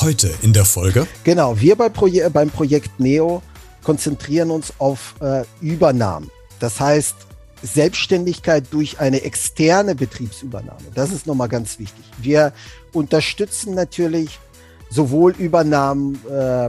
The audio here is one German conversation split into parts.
Heute in der Folge. Genau, wir bei Proje beim Projekt Neo konzentrieren uns auf äh, Übernahmen. Das heißt, Selbstständigkeit durch eine externe Betriebsübernahme. Das ist nochmal ganz wichtig. Wir unterstützen natürlich sowohl Übernahmen äh,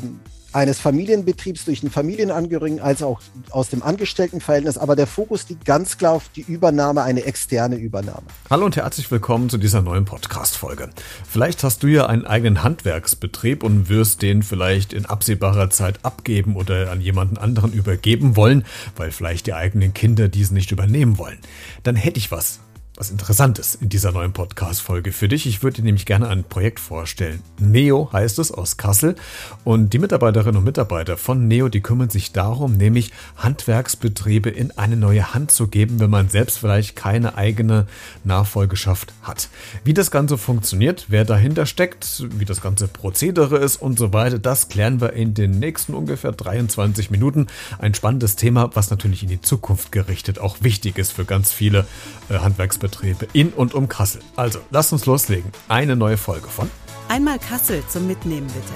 eines Familienbetriebs durch einen Familienangehörigen als auch aus dem Angestelltenverhältnis. Aber der Fokus liegt ganz klar auf die Übernahme, eine externe Übernahme. Hallo und herzlich willkommen zu dieser neuen Podcast-Folge. Vielleicht hast du ja einen eigenen Handwerksbetrieb und wirst den vielleicht in absehbarer Zeit abgeben oder an jemanden anderen übergeben wollen, weil vielleicht die eigenen Kinder diesen nicht übernehmen wollen. Dann hätte ich was was Interessantes in dieser neuen Podcast-Folge für dich. Ich würde dir nämlich gerne ein Projekt vorstellen. Neo heißt es aus Kassel. Und die Mitarbeiterinnen und Mitarbeiter von Neo, die kümmern sich darum, nämlich Handwerksbetriebe in eine neue Hand zu geben, wenn man selbst vielleicht keine eigene Nachfolgeschaft hat. Wie das Ganze funktioniert, wer dahinter steckt, wie das ganze Prozedere ist und so weiter, das klären wir in den nächsten ungefähr 23 Minuten. Ein spannendes Thema, was natürlich in die Zukunft gerichtet auch wichtig ist für ganz viele äh, Handwerksbetriebe. Handwerksbetriebe in und um Kassel. Also, lasst uns loslegen. Eine neue Folge von Einmal Kassel zum Mitnehmen bitte.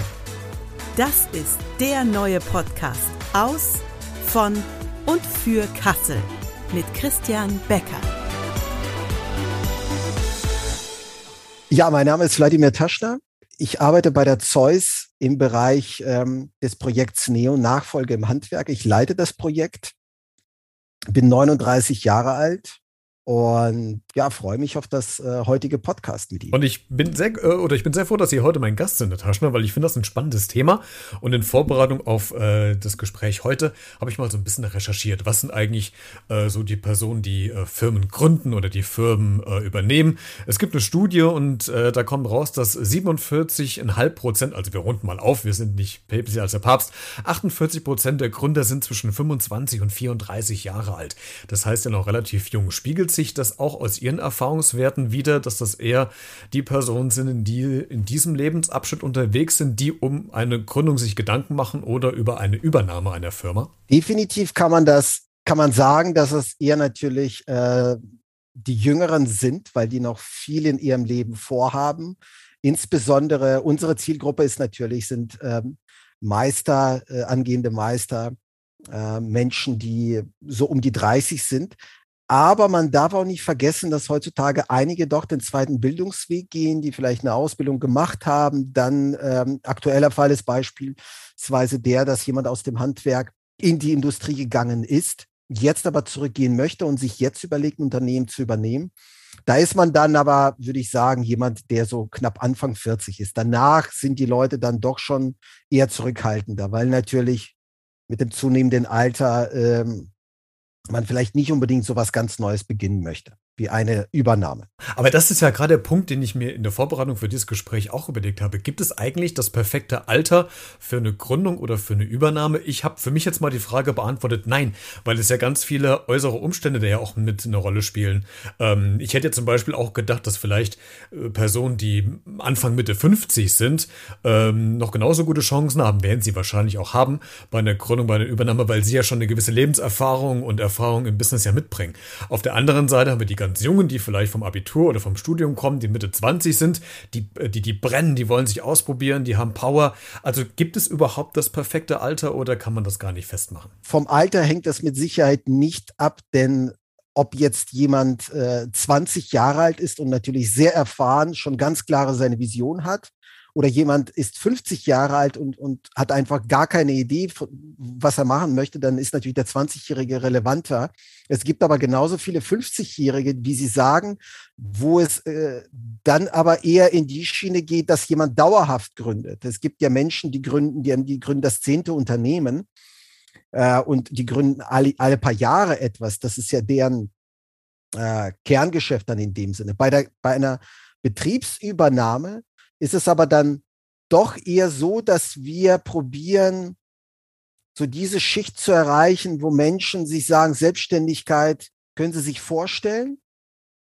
Das ist der neue Podcast aus, von und für Kassel mit Christian Becker. Ja, mein Name ist Wladimir Taschner. Ich arbeite bei der Zeus im Bereich ähm, des Projekts Neo Nachfolge im Handwerk. Ich leite das Projekt, bin 39 Jahre alt, und ja, freue mich auf das äh, heutige Podcast mit Ihnen. Und ich bin sehr, äh, oder ich bin sehr froh, dass Sie heute mein Gast sind, Taschner, weil ich finde das ein spannendes Thema. Und in Vorbereitung auf äh, das Gespräch heute habe ich mal so ein bisschen recherchiert. Was sind eigentlich äh, so die Personen, die äh, Firmen gründen oder die Firmen äh, übernehmen? Es gibt eine Studie und da kommt raus, dass 47,5 Prozent, also wir runden mal auf, wir sind nicht päpstlicher als der Papst, 48 Prozent der Gründer sind zwischen 25 und 34 Jahre alt. Das heißt ja noch relativ jung. Spiegelt sich das auch aus Ihren Erfahrungswerten wieder, dass das eher die Personen sind, die in diesem Lebensabschnitt unterwegs sind, die um eine Gründung sich Gedanken machen oder über eine Übernahme einer Firma? Definitiv kann man das, kann man sagen, dass es eher natürlich äh, die Jüngeren sind, weil die noch viel in ihrem Leben vorhaben. Insbesondere unsere Zielgruppe ist natürlich, sind ähm, Meister, äh, angehende Meister, äh, Menschen, die so um die 30 sind. Aber man darf auch nicht vergessen, dass heutzutage einige doch den zweiten Bildungsweg gehen, die vielleicht eine Ausbildung gemacht haben. Dann ähm, aktueller Fall ist beispielsweise der, dass jemand aus dem Handwerk in die Industrie gegangen ist, jetzt aber zurückgehen möchte und sich jetzt überlegt, ein Unternehmen zu übernehmen. Da ist man dann aber, würde ich sagen, jemand, der so knapp Anfang 40 ist. Danach sind die Leute dann doch schon eher zurückhaltender, weil natürlich mit dem zunehmenden Alter ähm, man vielleicht nicht unbedingt so was ganz Neues beginnen möchte wie eine Übernahme. Aber das ist ja gerade der Punkt, den ich mir in der Vorbereitung für dieses Gespräch auch überlegt habe. Gibt es eigentlich das perfekte Alter für eine Gründung oder für eine Übernahme? Ich habe für mich jetzt mal die Frage beantwortet, nein, weil es ja ganz viele äußere Umstände da ja auch mit eine Rolle spielen. Ähm, ich hätte zum Beispiel auch gedacht, dass vielleicht äh, Personen, die Anfang Mitte 50 sind, ähm, noch genauso gute Chancen haben, werden sie wahrscheinlich auch haben bei einer Gründung, bei einer Übernahme, weil sie ja schon eine gewisse Lebenserfahrung und Erfahrung im Business ja mitbringen. Auf der anderen Seite haben wir die ganz Jungen, die vielleicht vom Abitur oder vom Studium kommen, die Mitte 20 sind, die, äh, die, die brennen, die wollen sich ausprobieren, die haben Power. Also gibt es überhaupt das perfekte Alter oder kann man das gar nicht festmachen? Vom Alter hängt das mit Sicherheit nicht ab, denn ob jetzt jemand äh, 20 Jahre alt ist und natürlich sehr erfahren, schon ganz klare seine Vision hat, oder jemand ist 50 Jahre alt und, und hat einfach gar keine Idee, was er machen möchte, dann ist natürlich der 20-Jährige relevanter. Es gibt aber genauso viele 50-Jährige, wie Sie sagen, wo es äh, dann aber eher in die Schiene geht, dass jemand dauerhaft gründet. Es gibt ja Menschen, die gründen, die, die gründen das zehnte Unternehmen äh, und die gründen alle, alle paar Jahre etwas. Das ist ja deren äh, Kerngeschäft dann in dem Sinne. Bei, der, bei einer Betriebsübernahme ist es aber dann doch eher so, dass wir probieren, so diese Schicht zu erreichen, wo Menschen sich sagen, Selbstständigkeit können sie sich vorstellen,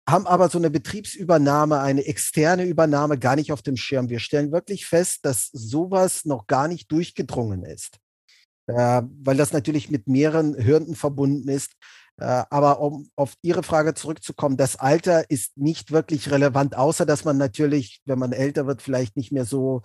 haben aber so eine Betriebsübernahme, eine externe Übernahme gar nicht auf dem Schirm. Wir stellen wirklich fest, dass sowas noch gar nicht durchgedrungen ist, äh, weil das natürlich mit mehreren Hürden verbunden ist. Äh, aber um auf Ihre Frage zurückzukommen, das Alter ist nicht wirklich relevant, außer dass man natürlich, wenn man älter wird, vielleicht nicht mehr so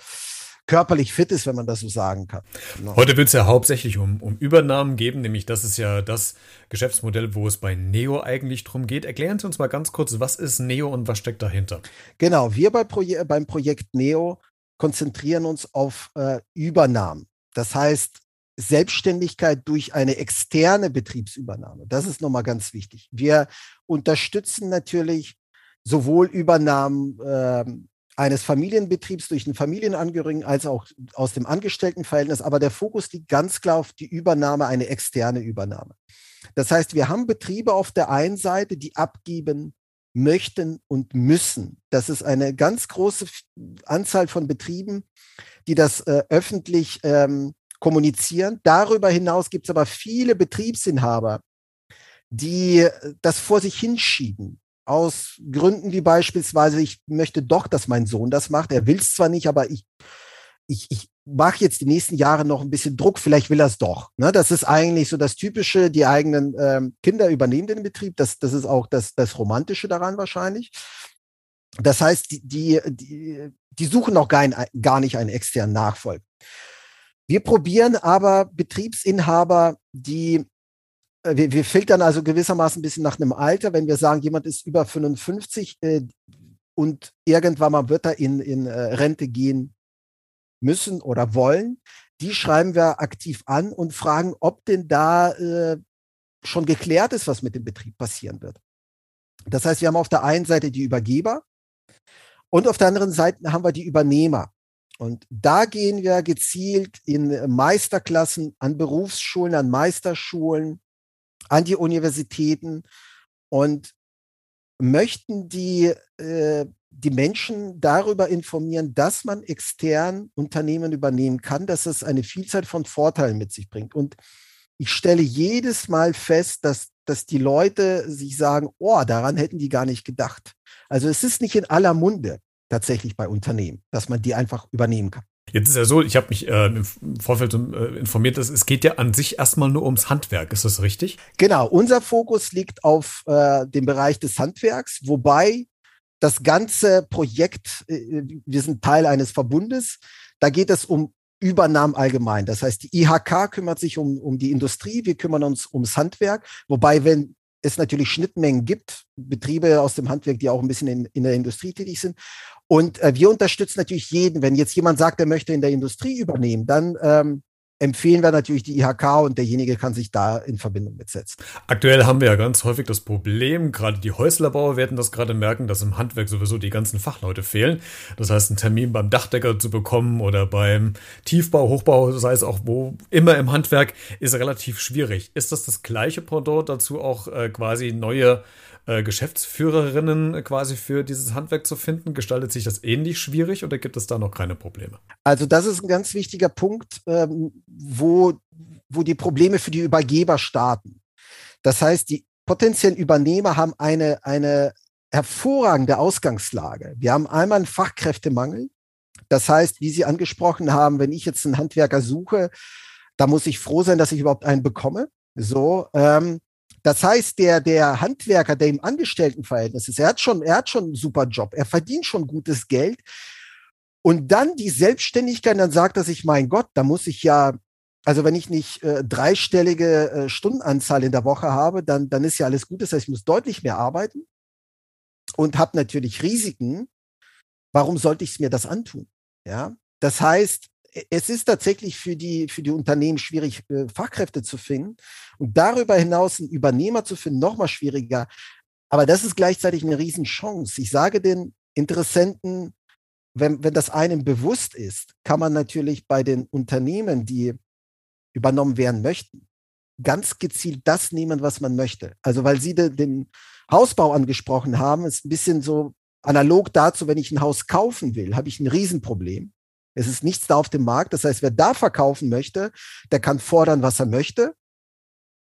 körperlich fit ist, wenn man das so sagen kann. Genau. Heute wird es ja hauptsächlich um, um Übernahmen geben, nämlich das ist ja das Geschäftsmodell, wo es bei Neo eigentlich drum geht. Erklären Sie uns mal ganz kurz, was ist Neo und was steckt dahinter? Genau, wir bei Proje beim Projekt Neo konzentrieren uns auf äh, Übernahmen. Das heißt, Selbstständigkeit durch eine externe Betriebsübernahme. Das ist nochmal ganz wichtig. Wir unterstützen natürlich sowohl Übernahmen äh, eines Familienbetriebs durch einen Familienangehörigen als auch aus dem Angestelltenverhältnis. Aber der Fokus liegt ganz klar auf die Übernahme, eine externe Übernahme. Das heißt, wir haben Betriebe auf der einen Seite, die abgeben möchten und müssen. Das ist eine ganz große Anzahl von Betrieben, die das äh, öffentlich ähm, kommunizieren. Darüber hinaus gibt es aber viele Betriebsinhaber, die äh, das vor sich hinschieben. Aus Gründen wie beispielsweise, ich möchte doch, dass mein Sohn das macht. Er will es zwar nicht, aber ich, ich, ich mache jetzt die nächsten Jahre noch ein bisschen Druck, vielleicht will er es doch. Ne? Das ist eigentlich so das Typische, die eigenen ähm, Kinder übernehmen den Betrieb. Das, das ist auch das, das Romantische daran wahrscheinlich. Das heißt, die, die, die, die suchen auch gar, gar nicht einen externen Nachfolger. Wir probieren aber Betriebsinhaber, die äh, wir, wir filtern also gewissermaßen ein bisschen nach einem Alter. Wenn wir sagen, jemand ist über 55 äh, und irgendwann mal wird er in, in äh, Rente gehen müssen oder wollen, die schreiben wir aktiv an und fragen, ob denn da äh, schon geklärt ist, was mit dem Betrieb passieren wird. Das heißt, wir haben auf der einen Seite die Übergeber und auf der anderen Seite haben wir die Übernehmer. Und da gehen wir gezielt in Meisterklassen, an Berufsschulen, an Meisterschulen, an die Universitäten und möchten die, äh, die Menschen darüber informieren, dass man extern Unternehmen übernehmen kann, dass es eine Vielzahl von Vorteilen mit sich bringt. Und ich stelle jedes Mal fest, dass, dass die Leute sich sagen, oh, daran hätten die gar nicht gedacht. Also es ist nicht in aller Munde tatsächlich bei Unternehmen, dass man die einfach übernehmen kann. Jetzt ist ja so, ich habe mich äh, im Vorfeld äh, informiert, dass es geht ja an sich erstmal nur ums Handwerk. Ist das richtig? Genau, unser Fokus liegt auf äh, dem Bereich des Handwerks, wobei das ganze Projekt, äh, wir sind Teil eines Verbundes, da geht es um Übernahmen allgemein. Das heißt, die IHK kümmert sich um, um die Industrie, wir kümmern uns ums Handwerk, wobei wenn es natürlich Schnittmengen gibt, Betriebe aus dem Handwerk, die auch ein bisschen in, in der Industrie tätig sind. Und äh, wir unterstützen natürlich jeden. Wenn jetzt jemand sagt, er möchte in der Industrie übernehmen, dann ähm, empfehlen wir natürlich die IHK und derjenige kann sich da in Verbindung mitsetzen. Aktuell haben wir ja ganz häufig das Problem, gerade die Häuslerbauer werden das gerade merken, dass im Handwerk sowieso die ganzen Fachleute fehlen. Das heißt, einen Termin beim Dachdecker zu bekommen oder beim Tiefbau, Hochbau, sei es auch wo immer im Handwerk, ist relativ schwierig. Ist das das gleiche Pendant dazu auch äh, quasi neue äh, Geschäftsführerinnen quasi für dieses Handwerk zu finden? Gestaltet sich das ähnlich schwierig oder gibt es da noch keine Probleme? Also das ist ein ganz wichtiger Punkt, ähm, wo, wo die Probleme für die Übergeber starten. Das heißt, die potenziellen Übernehmer haben eine, eine hervorragende Ausgangslage. Wir haben einmal einen Fachkräftemangel. Das heißt, wie Sie angesprochen haben, wenn ich jetzt einen Handwerker suche, da muss ich froh sein, dass ich überhaupt einen bekomme. So, ähm, das heißt, der, der Handwerker, der im Angestelltenverhältnis ist, er hat schon, er hat schon einen super Job, er verdient schon gutes Geld. Und dann die Selbstständigkeit, dann sagt er sich, mein Gott, da muss ich ja, also wenn ich nicht äh, dreistellige äh, Stundenanzahl in der Woche habe, dann, dann ist ja alles gut. Das heißt, ich muss deutlich mehr arbeiten und habe natürlich Risiken. Warum sollte ich es mir das antun? Ja, das heißt, es ist tatsächlich für die, für die Unternehmen schwierig, äh, Fachkräfte zu finden. Und darüber hinaus einen Übernehmer zu finden, noch mal schwieriger. Aber das ist gleichzeitig eine Riesenchance. Ich sage den Interessenten, wenn, wenn das einem bewusst ist, kann man natürlich bei den Unternehmen, die übernommen werden möchten, ganz gezielt das nehmen, was man möchte. Also weil Sie de, den Hausbau angesprochen haben, ist ein bisschen so analog dazu, wenn ich ein Haus kaufen will, habe ich ein Riesenproblem. Es ist nichts da auf dem Markt. Das heißt, wer da verkaufen möchte, der kann fordern, was er möchte.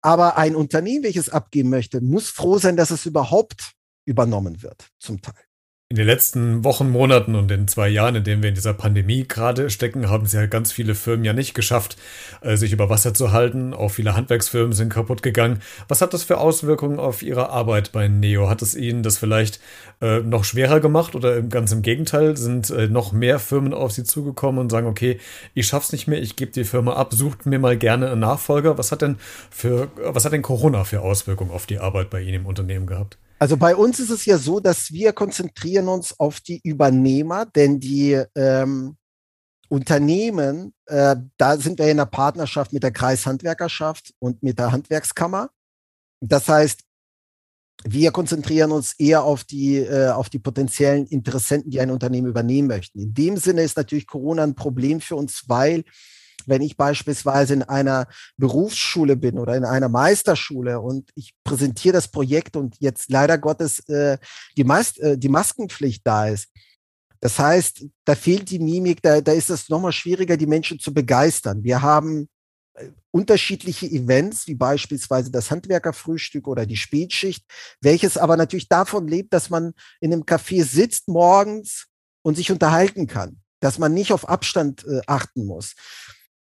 Aber ein Unternehmen, welches abgeben möchte, muss froh sein, dass es überhaupt übernommen wird, zum Teil. In den letzten Wochen, Monaten und den zwei Jahren, in denen wir in dieser Pandemie gerade stecken, haben es ja ganz viele Firmen ja nicht geschafft, äh, sich über Wasser zu halten. Auch viele Handwerksfirmen sind kaputt gegangen. Was hat das für Auswirkungen auf Ihre Arbeit bei Neo? Hat es Ihnen das vielleicht äh, noch schwerer gemacht oder ganz im Gegenteil? Sind äh, noch mehr Firmen auf Sie zugekommen und sagen, okay, ich schaff's nicht mehr, ich gebe die Firma ab, sucht mir mal gerne einen Nachfolger. Was hat denn für, was hat denn Corona für Auswirkungen auf die Arbeit bei Ihnen im Unternehmen gehabt? Also bei uns ist es ja so, dass wir konzentrieren uns auf die Übernehmer, denn die ähm, Unternehmen, äh, da sind wir in der Partnerschaft mit der Kreishandwerkerschaft und mit der Handwerkskammer. Das heißt, wir konzentrieren uns eher auf die, äh, auf die potenziellen Interessenten, die ein Unternehmen übernehmen möchten. In dem Sinne ist natürlich Corona ein Problem für uns, weil wenn ich beispielsweise in einer Berufsschule bin oder in einer Meisterschule und ich präsentiere das Projekt und jetzt leider Gottes äh, die, Mas äh, die Maskenpflicht da ist. Das heißt, da fehlt die Mimik, da, da ist es nochmal schwieriger, die Menschen zu begeistern. Wir haben äh, unterschiedliche Events, wie beispielsweise das Handwerkerfrühstück oder die Spätschicht, welches aber natürlich davon lebt, dass man in einem Café sitzt morgens und sich unterhalten kann, dass man nicht auf Abstand äh, achten muss.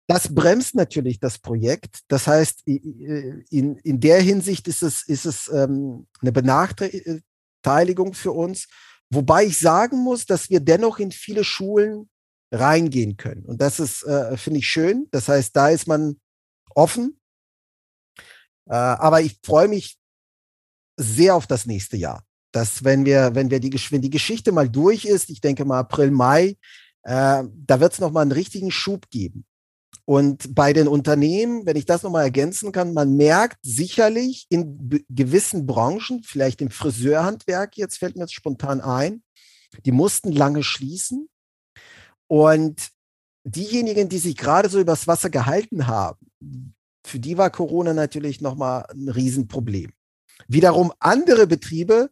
Das bremst natürlich das Projekt. Das heißt, in, in der Hinsicht ist es, ist es ähm, eine Benachteiligung für uns. Wobei ich sagen muss, dass wir dennoch in viele Schulen reingehen können. Und das ist, äh, finde ich, schön. Das heißt, da ist man offen. Äh, aber ich freue mich sehr auf das nächste Jahr. Dass, wenn wir, wenn wir die, wenn die Geschichte mal durch ist, ich denke mal April, Mai, äh, da wird es nochmal einen richtigen Schub geben. Und bei den Unternehmen, wenn ich das nochmal ergänzen kann, man merkt sicherlich in gewissen Branchen, vielleicht im Friseurhandwerk, jetzt fällt mir jetzt spontan ein, die mussten lange schließen. Und diejenigen, die sich gerade so übers Wasser gehalten haben, für die war Corona natürlich nochmal ein Riesenproblem. Wiederum andere Betriebe,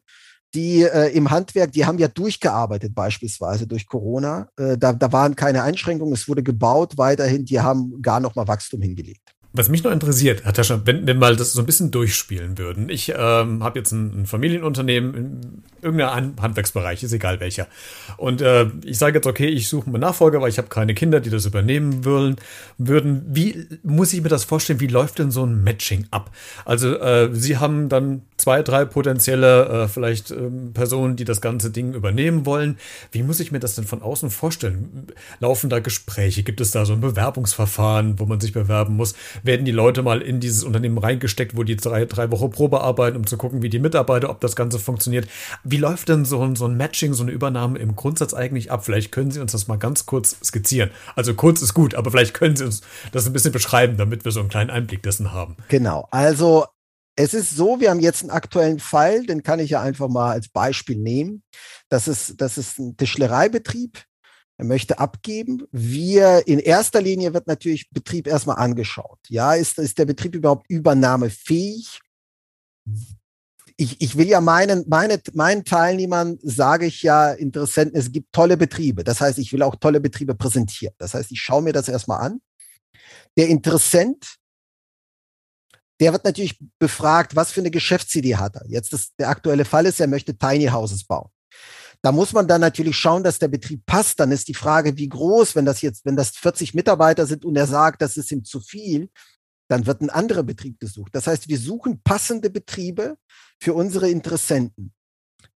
die äh, im Handwerk, die haben ja durchgearbeitet beispielsweise durch Corona. Äh, da, da waren keine Einschränkungen, es wurde gebaut weiterhin, die haben gar noch mal Wachstum hingelegt. Was mich noch interessiert, Herr Tascher, wenn wir mal das so ein bisschen durchspielen würden. Ich ähm, habe jetzt ein, ein, Familienunternehmen in irgendeinem Handwerksbereich, ist egal welcher. Und äh, ich sage jetzt, okay, ich suche einen Nachfolger, weil ich habe keine Kinder, die das übernehmen wollen, würden. Wie muss ich mir das vorstellen? Wie läuft denn so ein Matching ab? Also äh, Sie haben dann zwei, drei potenzielle äh, vielleicht ähm, Personen, die das ganze Ding übernehmen wollen. Wie muss ich mir das denn von außen vorstellen? Laufen da Gespräche? Gibt es da so ein Bewerbungsverfahren, wo man sich bewerben muss? werden die Leute mal in dieses Unternehmen reingesteckt, wo die drei, drei Wochen Probe arbeiten, um zu gucken, wie die Mitarbeiter, ob das Ganze funktioniert. Wie läuft denn so ein, so ein Matching, so eine Übernahme im Grundsatz eigentlich ab? Vielleicht können Sie uns das mal ganz kurz skizzieren. Also kurz ist gut, aber vielleicht können Sie uns das ein bisschen beschreiben, damit wir so einen kleinen Einblick dessen haben. Genau. Also es ist so, wir haben jetzt einen aktuellen Fall, den kann ich ja einfach mal als Beispiel nehmen. Das ist, das ist ein Tischlereibetrieb er möchte abgeben. Wir, in erster Linie wird natürlich Betrieb erstmal angeschaut. Ja, ist, ist der Betrieb überhaupt übernahmefähig? Ich, ich will ja meinen, meine, meinen Teilnehmern sage ich ja Interessenten, es gibt tolle Betriebe. Das heißt, ich will auch tolle Betriebe präsentieren. Das heißt, ich schaue mir das erstmal an. Der Interessent, der wird natürlich befragt, was für eine Geschäftsidee hat er. Jetzt ist der aktuelle Fall ist, er möchte Tiny Houses bauen. Da muss man dann natürlich schauen, dass der Betrieb passt. Dann ist die Frage, wie groß, wenn das jetzt, wenn das 40 Mitarbeiter sind und er sagt, das ist ihm zu viel, dann wird ein anderer Betrieb gesucht. Das heißt, wir suchen passende Betriebe für unsere Interessenten.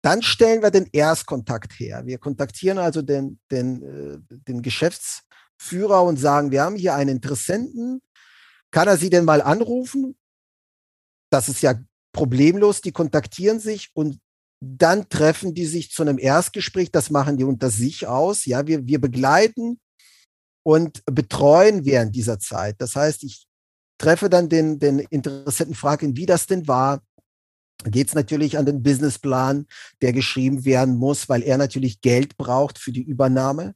Dann stellen wir den Erstkontakt her. Wir kontaktieren also den, den, äh, den Geschäftsführer und sagen, wir haben hier einen Interessenten. Kann er Sie denn mal anrufen? Das ist ja problemlos. Die kontaktieren sich und dann treffen die sich zu einem Erstgespräch, das machen die unter sich aus. Ja, wir, wir begleiten und betreuen während dieser Zeit. Das heißt, ich treffe dann den, den Interessenten, frage ihn, wie das denn war. Geht es natürlich an den Businessplan, der geschrieben werden muss, weil er natürlich Geld braucht für die Übernahme.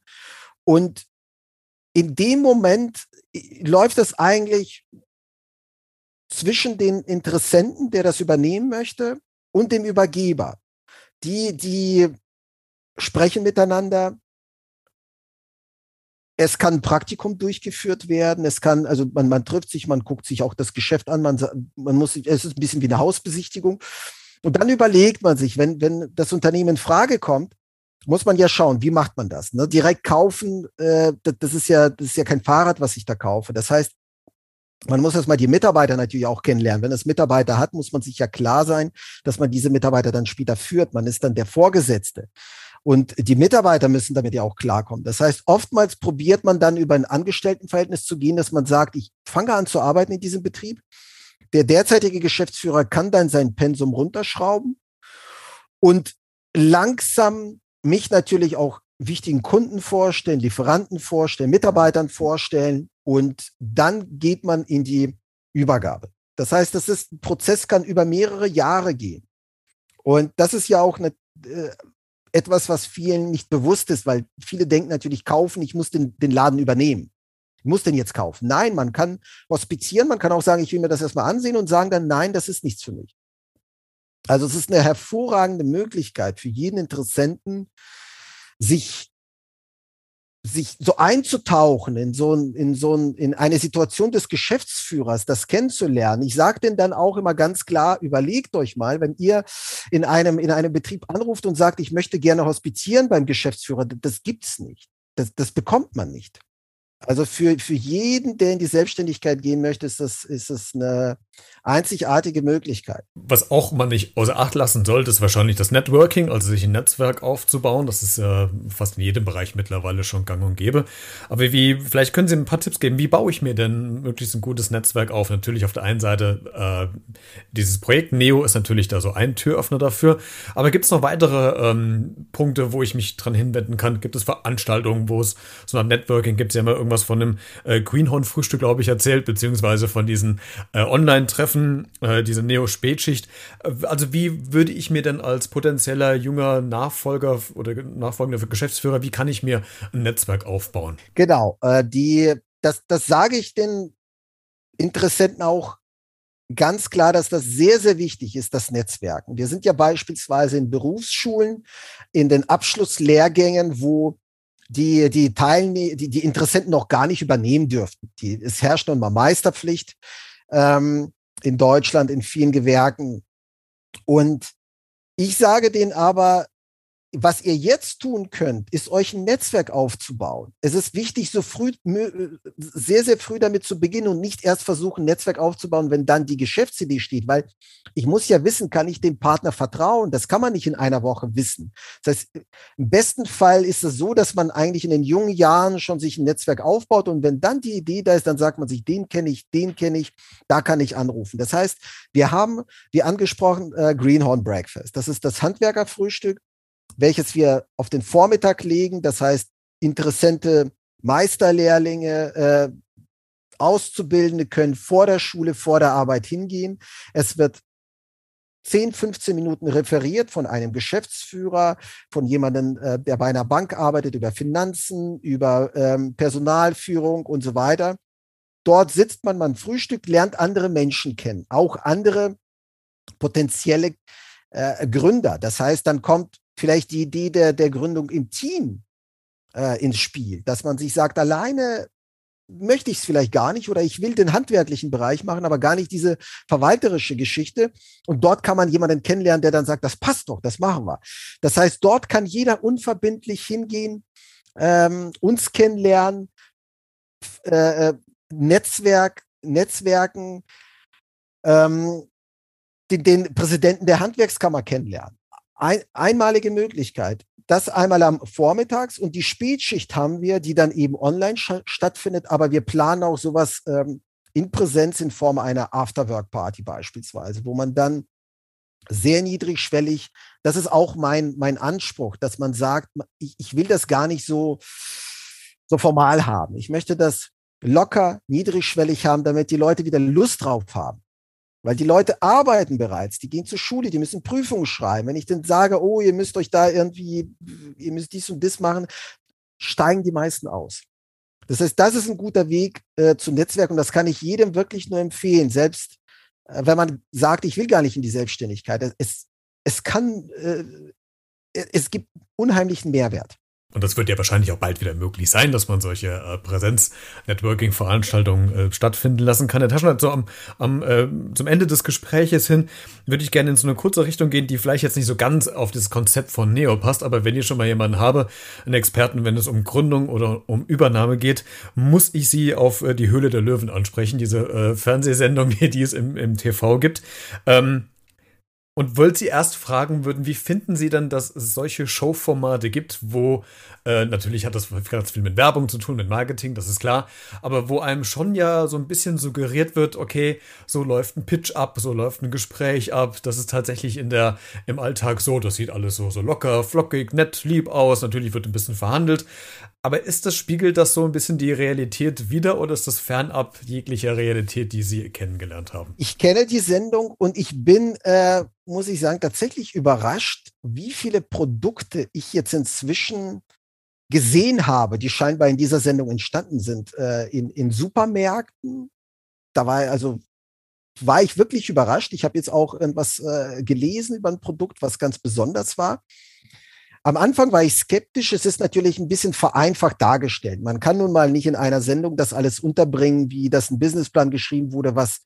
Und in dem Moment äh, läuft das eigentlich zwischen den Interessenten, der das übernehmen möchte, und dem Übergeber die, die sprechen miteinander. Es kann ein Praktikum durchgeführt werden. Es kann, also man, man trifft sich, man guckt sich auch das Geschäft an. Man, man muss, es ist ein bisschen wie eine Hausbesichtigung. Und dann überlegt man sich, wenn, wenn das Unternehmen in Frage kommt, muss man ja schauen, wie macht man das? Ne? Direkt kaufen, äh, das, das, ist ja, das ist ja kein Fahrrad, was ich da kaufe. Das heißt, man muss erstmal die Mitarbeiter natürlich auch kennenlernen. Wenn es Mitarbeiter hat, muss man sich ja klar sein, dass man diese Mitarbeiter dann später führt. Man ist dann der Vorgesetzte. Und die Mitarbeiter müssen damit ja auch klarkommen. Das heißt, oftmals probiert man dann über ein Angestelltenverhältnis zu gehen, dass man sagt, ich fange an zu arbeiten in diesem Betrieb. Der derzeitige Geschäftsführer kann dann sein Pensum runterschrauben und langsam mich natürlich auch wichtigen Kunden vorstellen, Lieferanten vorstellen, Mitarbeitern vorstellen und dann geht man in die Übergabe. Das heißt, das ist ein Prozess kann über mehrere Jahre gehen. Und das ist ja auch eine, äh, etwas, was vielen nicht bewusst ist, weil viele denken natürlich kaufen, ich muss den, den Laden übernehmen. Ich muss den jetzt kaufen. Nein, man kann hospizieren, man kann auch sagen, ich will mir das erstmal ansehen und sagen dann, nein, das ist nichts für mich. Also es ist eine hervorragende Möglichkeit für jeden Interessenten, sich sich so einzutauchen in so ein, in so ein, in eine Situation des Geschäftsführers, das kennenzulernen. Ich sage denn dann auch immer ganz klar, überlegt euch mal, wenn ihr in einem, in einem Betrieb anruft und sagt, ich möchte gerne hospitieren beim Geschäftsführer, das gibt's nicht. Das, das bekommt man nicht. Also für, für jeden, der in die Selbstständigkeit gehen möchte, ist das, ist das eine einzigartige Möglichkeit. Was auch man nicht außer Acht lassen sollte, ist wahrscheinlich das Networking, also sich ein Netzwerk aufzubauen. Das ist ja fast in jedem Bereich mittlerweile schon gang und gäbe. Aber wie, vielleicht können Sie ein paar Tipps geben, wie baue ich mir denn möglichst ein gutes Netzwerk auf? Natürlich auf der einen Seite, äh, dieses Projekt Neo ist natürlich da so ein Türöffner dafür. Aber gibt es noch weitere ähm, Punkte, wo ich mich dran hinwenden kann? Gibt es Veranstaltungen, wo es so ein Networking gibt? Sie haben ja immer irgendwas von einem äh, Greenhorn-Frühstück, glaube ich, erzählt, beziehungsweise von diesen äh, Online-Treffen, äh, diese Neo-Spätschicht. Äh, also wie würde ich mir denn als potenzieller junger Nachfolger oder nachfolgender Geschäftsführer, wie kann ich mir ein Netzwerk aufbauen? Genau, äh, die, das, das sage ich den Interessenten auch ganz klar, dass das sehr, sehr wichtig ist, das Netzwerken. Wir sind ja beispielsweise in Berufsschulen, in den Abschlusslehrgängen, wo die, die Teilne die, die Interessenten noch gar nicht übernehmen dürften. Die, es herrscht nun mal Meisterpflicht ähm, in Deutschland in vielen Gewerken. Und ich sage denen aber, was ihr jetzt tun könnt, ist euch ein Netzwerk aufzubauen. Es ist wichtig, so früh, sehr, sehr früh damit zu beginnen und nicht erst versuchen, ein Netzwerk aufzubauen, wenn dann die Geschäftsidee steht, weil ich muss ja wissen, kann ich dem Partner vertrauen? Das kann man nicht in einer Woche wissen. Das heißt, im besten Fall ist es so, dass man eigentlich in den jungen Jahren schon sich ein Netzwerk aufbaut und wenn dann die Idee da ist, dann sagt man sich, den kenne ich, den kenne ich, da kann ich anrufen. Das heißt, wir haben, wie angesprochen, äh, Greenhorn Breakfast. Das ist das Handwerkerfrühstück welches wir auf den Vormittag legen. Das heißt, interessante Meisterlehrlinge, äh, Auszubildende können vor der Schule, vor der Arbeit hingehen. Es wird 10, 15 Minuten referiert von einem Geschäftsführer, von jemandem, äh, der bei einer Bank arbeitet, über Finanzen, über ähm, Personalführung und so weiter. Dort sitzt man, man frühstückt, lernt andere Menschen kennen, auch andere potenzielle äh, Gründer. Das heißt, dann kommt vielleicht die Idee der, der Gründung im Team äh, ins Spiel, dass man sich sagt, alleine möchte ich es vielleicht gar nicht oder ich will den handwerklichen Bereich machen, aber gar nicht diese verwalterische Geschichte. Und dort kann man jemanden kennenlernen, der dann sagt, das passt doch, das machen wir. Das heißt, dort kann jeder unverbindlich hingehen, ähm, uns kennenlernen, äh, äh, Netzwerk, Netzwerken, ähm, den, den Präsidenten der Handwerkskammer kennenlernen ein, einmalige Möglichkeit. Das einmal am Vormittags und die Spätschicht haben wir, die dann eben online stattfindet, aber wir planen auch sowas ähm, in Präsenz in Form einer Afterwork-Party beispielsweise, wo man dann sehr niedrigschwellig, das ist auch mein, mein Anspruch, dass man sagt, ich, ich will das gar nicht so, so formal haben. Ich möchte das locker, niedrigschwellig haben, damit die Leute wieder Lust drauf haben. Weil die Leute arbeiten bereits, die gehen zur Schule, die müssen Prüfungen schreiben. Wenn ich dann sage, oh, ihr müsst euch da irgendwie, ihr müsst dies und das machen, steigen die meisten aus. Das heißt, das ist ein guter Weg äh, zum Netzwerk und das kann ich jedem wirklich nur empfehlen. Selbst äh, wenn man sagt, ich will gar nicht in die Selbstständigkeit. Es, es kann, äh, es gibt unheimlichen Mehrwert. Und das wird ja wahrscheinlich auch bald wieder möglich sein, dass man solche äh, Präsenz-Networking-Veranstaltungen äh, stattfinden lassen kann. Herr Taschner, so am, am, äh, zum Ende des Gespräches hin würde ich gerne in so eine kurze Richtung gehen, die vielleicht jetzt nicht so ganz auf das Konzept von Neo passt, aber wenn ich schon mal jemanden habe, einen Experten, wenn es um Gründung oder um Übernahme geht, muss ich Sie auf äh, die Höhle der Löwen ansprechen, diese äh, Fernsehsendung, die es im, im TV gibt. Ähm, und wollte Sie erst fragen würden, wie finden Sie denn, dass es solche Showformate gibt, wo äh, natürlich hat das ganz viel mit Werbung zu tun, mit Marketing, das ist klar, aber wo einem schon ja so ein bisschen suggeriert wird, okay, so läuft ein Pitch ab, so läuft ein Gespräch ab, das ist tatsächlich in der im Alltag so, das sieht alles so so locker, flockig, nett, lieb aus, natürlich wird ein bisschen verhandelt, aber ist das, spiegelt das so ein bisschen die Realität wieder oder ist das fernab jeglicher Realität, die Sie kennengelernt haben? Ich kenne die Sendung und ich bin, äh, muss ich sagen, tatsächlich überrascht, wie viele Produkte ich jetzt inzwischen gesehen habe, die scheinbar in dieser Sendung entstanden sind, äh, in, in Supermärkten. Da war also war ich wirklich überrascht. Ich habe jetzt auch irgendwas äh, gelesen über ein Produkt, was ganz besonders war. Am Anfang war ich skeptisch. Es ist natürlich ein bisschen vereinfacht dargestellt. Man kann nun mal nicht in einer Sendung das alles unterbringen, wie das ein Businessplan geschrieben wurde, was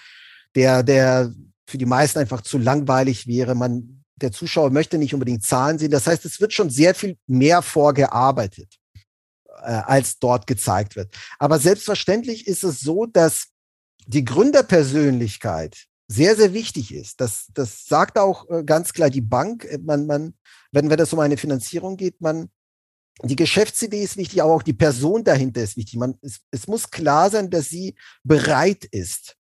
der, der für die meisten einfach zu langweilig wäre. Man, der Zuschauer möchte nicht unbedingt Zahlen sehen. Das heißt, es wird schon sehr viel mehr vorgearbeitet, äh, als dort gezeigt wird. Aber selbstverständlich ist es so, dass die Gründerpersönlichkeit sehr, sehr wichtig ist. Das, das sagt auch äh, ganz klar die Bank. Man, man wenn, wenn es um eine Finanzierung geht, man, die Geschäftsidee ist wichtig, aber auch die Person dahinter ist wichtig. Man, es, es muss klar sein, dass sie bereit ist,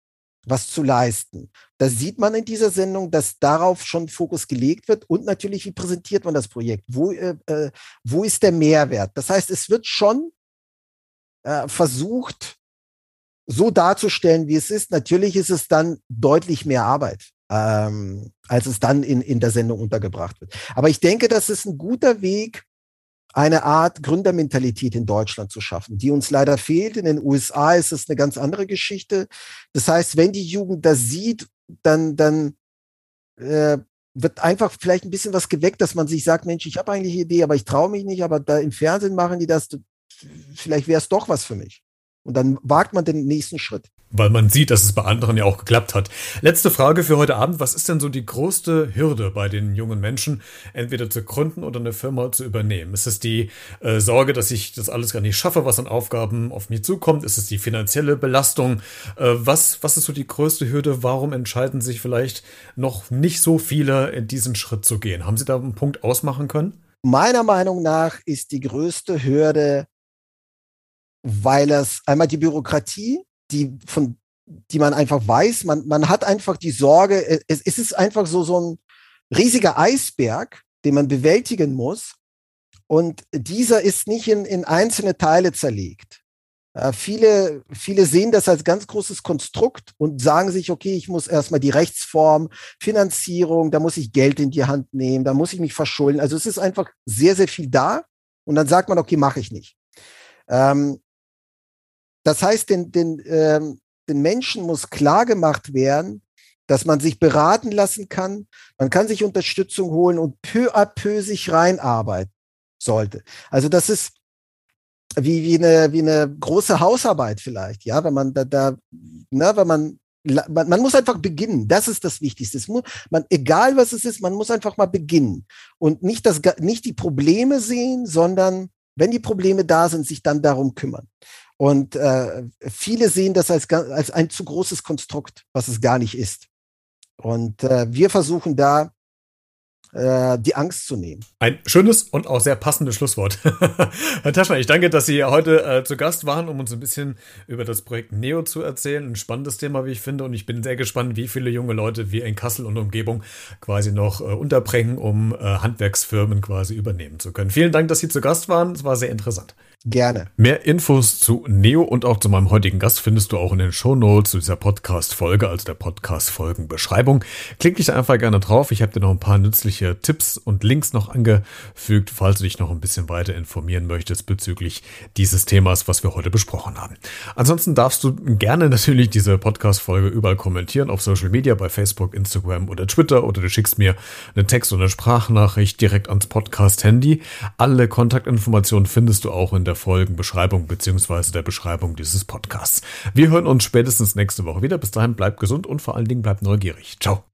was zu leisten. Da sieht man in dieser Sendung, dass darauf schon Fokus gelegt wird und natürlich, wie präsentiert man das Projekt? Wo, äh, äh wo ist der Mehrwert? Das heißt, es wird schon äh, versucht, so darzustellen, wie es ist. Natürlich ist es dann deutlich mehr Arbeit ähm, als es dann in, in der Sendung untergebracht wird. Aber ich denke, das ist ein guter Weg, eine Art Gründermentalität in Deutschland zu schaffen, die uns leider fehlt. In den USA ist es eine ganz andere Geschichte. Das heißt, wenn die Jugend das sieht, dann, dann äh, wird einfach vielleicht ein bisschen was geweckt, dass man sich sagt, Mensch, ich habe eigentlich eine Idee, aber ich traue mich nicht, aber da im Fernsehen machen die das, vielleicht wäre es doch was für mich. Und dann wagt man den nächsten Schritt weil man sieht, dass es bei anderen ja auch geklappt hat. Letzte Frage für heute Abend. Was ist denn so die größte Hürde bei den jungen Menschen, entweder zu gründen oder eine Firma zu übernehmen? Ist es die äh, Sorge, dass ich das alles gar nicht schaffe, was an Aufgaben auf mich zukommt? Ist es die finanzielle Belastung? Äh, was, was ist so die größte Hürde? Warum entscheiden sich vielleicht noch nicht so viele, in diesen Schritt zu gehen? Haben Sie da einen Punkt ausmachen können? Meiner Meinung nach ist die größte Hürde, weil es einmal die Bürokratie die von die man einfach weiß, man, man hat einfach die Sorge, es, es ist einfach so, so ein riesiger Eisberg, den man bewältigen muss. Und dieser ist nicht in, in einzelne Teile zerlegt. Äh, viele, viele sehen das als ganz großes Konstrukt und sagen sich, okay, ich muss erstmal die Rechtsform, Finanzierung, da muss ich Geld in die Hand nehmen, da muss ich mich verschulden. Also es ist einfach sehr, sehr viel da. Und dann sagt man, okay, mache ich nicht. Ähm, das heißt, den, den, ähm, den Menschen muss klar gemacht werden, dass man sich beraten lassen kann. Man kann sich Unterstützung holen und peu à peu sich reinarbeiten sollte. Also das ist wie, wie, eine, wie eine große Hausarbeit vielleicht, ja, wenn man da, da ne, wenn man man, man muss einfach beginnen. Das ist das Wichtigste. Muss, man, egal was es ist, man muss einfach mal beginnen und nicht das, nicht die Probleme sehen, sondern wenn die Probleme da sind, sich dann darum kümmern. Und äh, viele sehen das als, als ein zu großes Konstrukt, was es gar nicht ist. Und äh, wir versuchen da äh, die Angst zu nehmen. Ein schönes und auch sehr passendes Schlusswort. Herr Taschner, ich danke, dass Sie heute äh, zu Gast waren, um uns ein bisschen über das Projekt Neo zu erzählen. Ein spannendes Thema, wie ich finde. Und ich bin sehr gespannt, wie viele junge Leute wir in Kassel und Umgebung quasi noch äh, unterbringen, um äh, Handwerksfirmen quasi übernehmen zu können. Vielen Dank, dass Sie zu Gast waren. Es war sehr interessant. Gerne. Mehr Infos zu Neo und auch zu meinem heutigen Gast findest du auch in den Shownotes zu dieser Podcast-Folge, also der Podcast-Folgenbeschreibung. Klick dich einfach gerne drauf. Ich habe dir noch ein paar nützliche Tipps und Links noch angefügt, falls du dich noch ein bisschen weiter informieren möchtest bezüglich dieses Themas, was wir heute besprochen haben. Ansonsten darfst du gerne natürlich diese Podcast-Folge überall kommentieren auf Social Media, bei Facebook, Instagram oder Twitter oder du schickst mir eine Text- oder Sprachnachricht direkt ans Podcast-Handy. Alle Kontaktinformationen findest du auch in der Folgenbeschreibung beziehungsweise der Beschreibung dieses Podcasts. Wir hören uns spätestens nächste Woche wieder. Bis dahin bleibt gesund und vor allen Dingen bleibt neugierig. Ciao.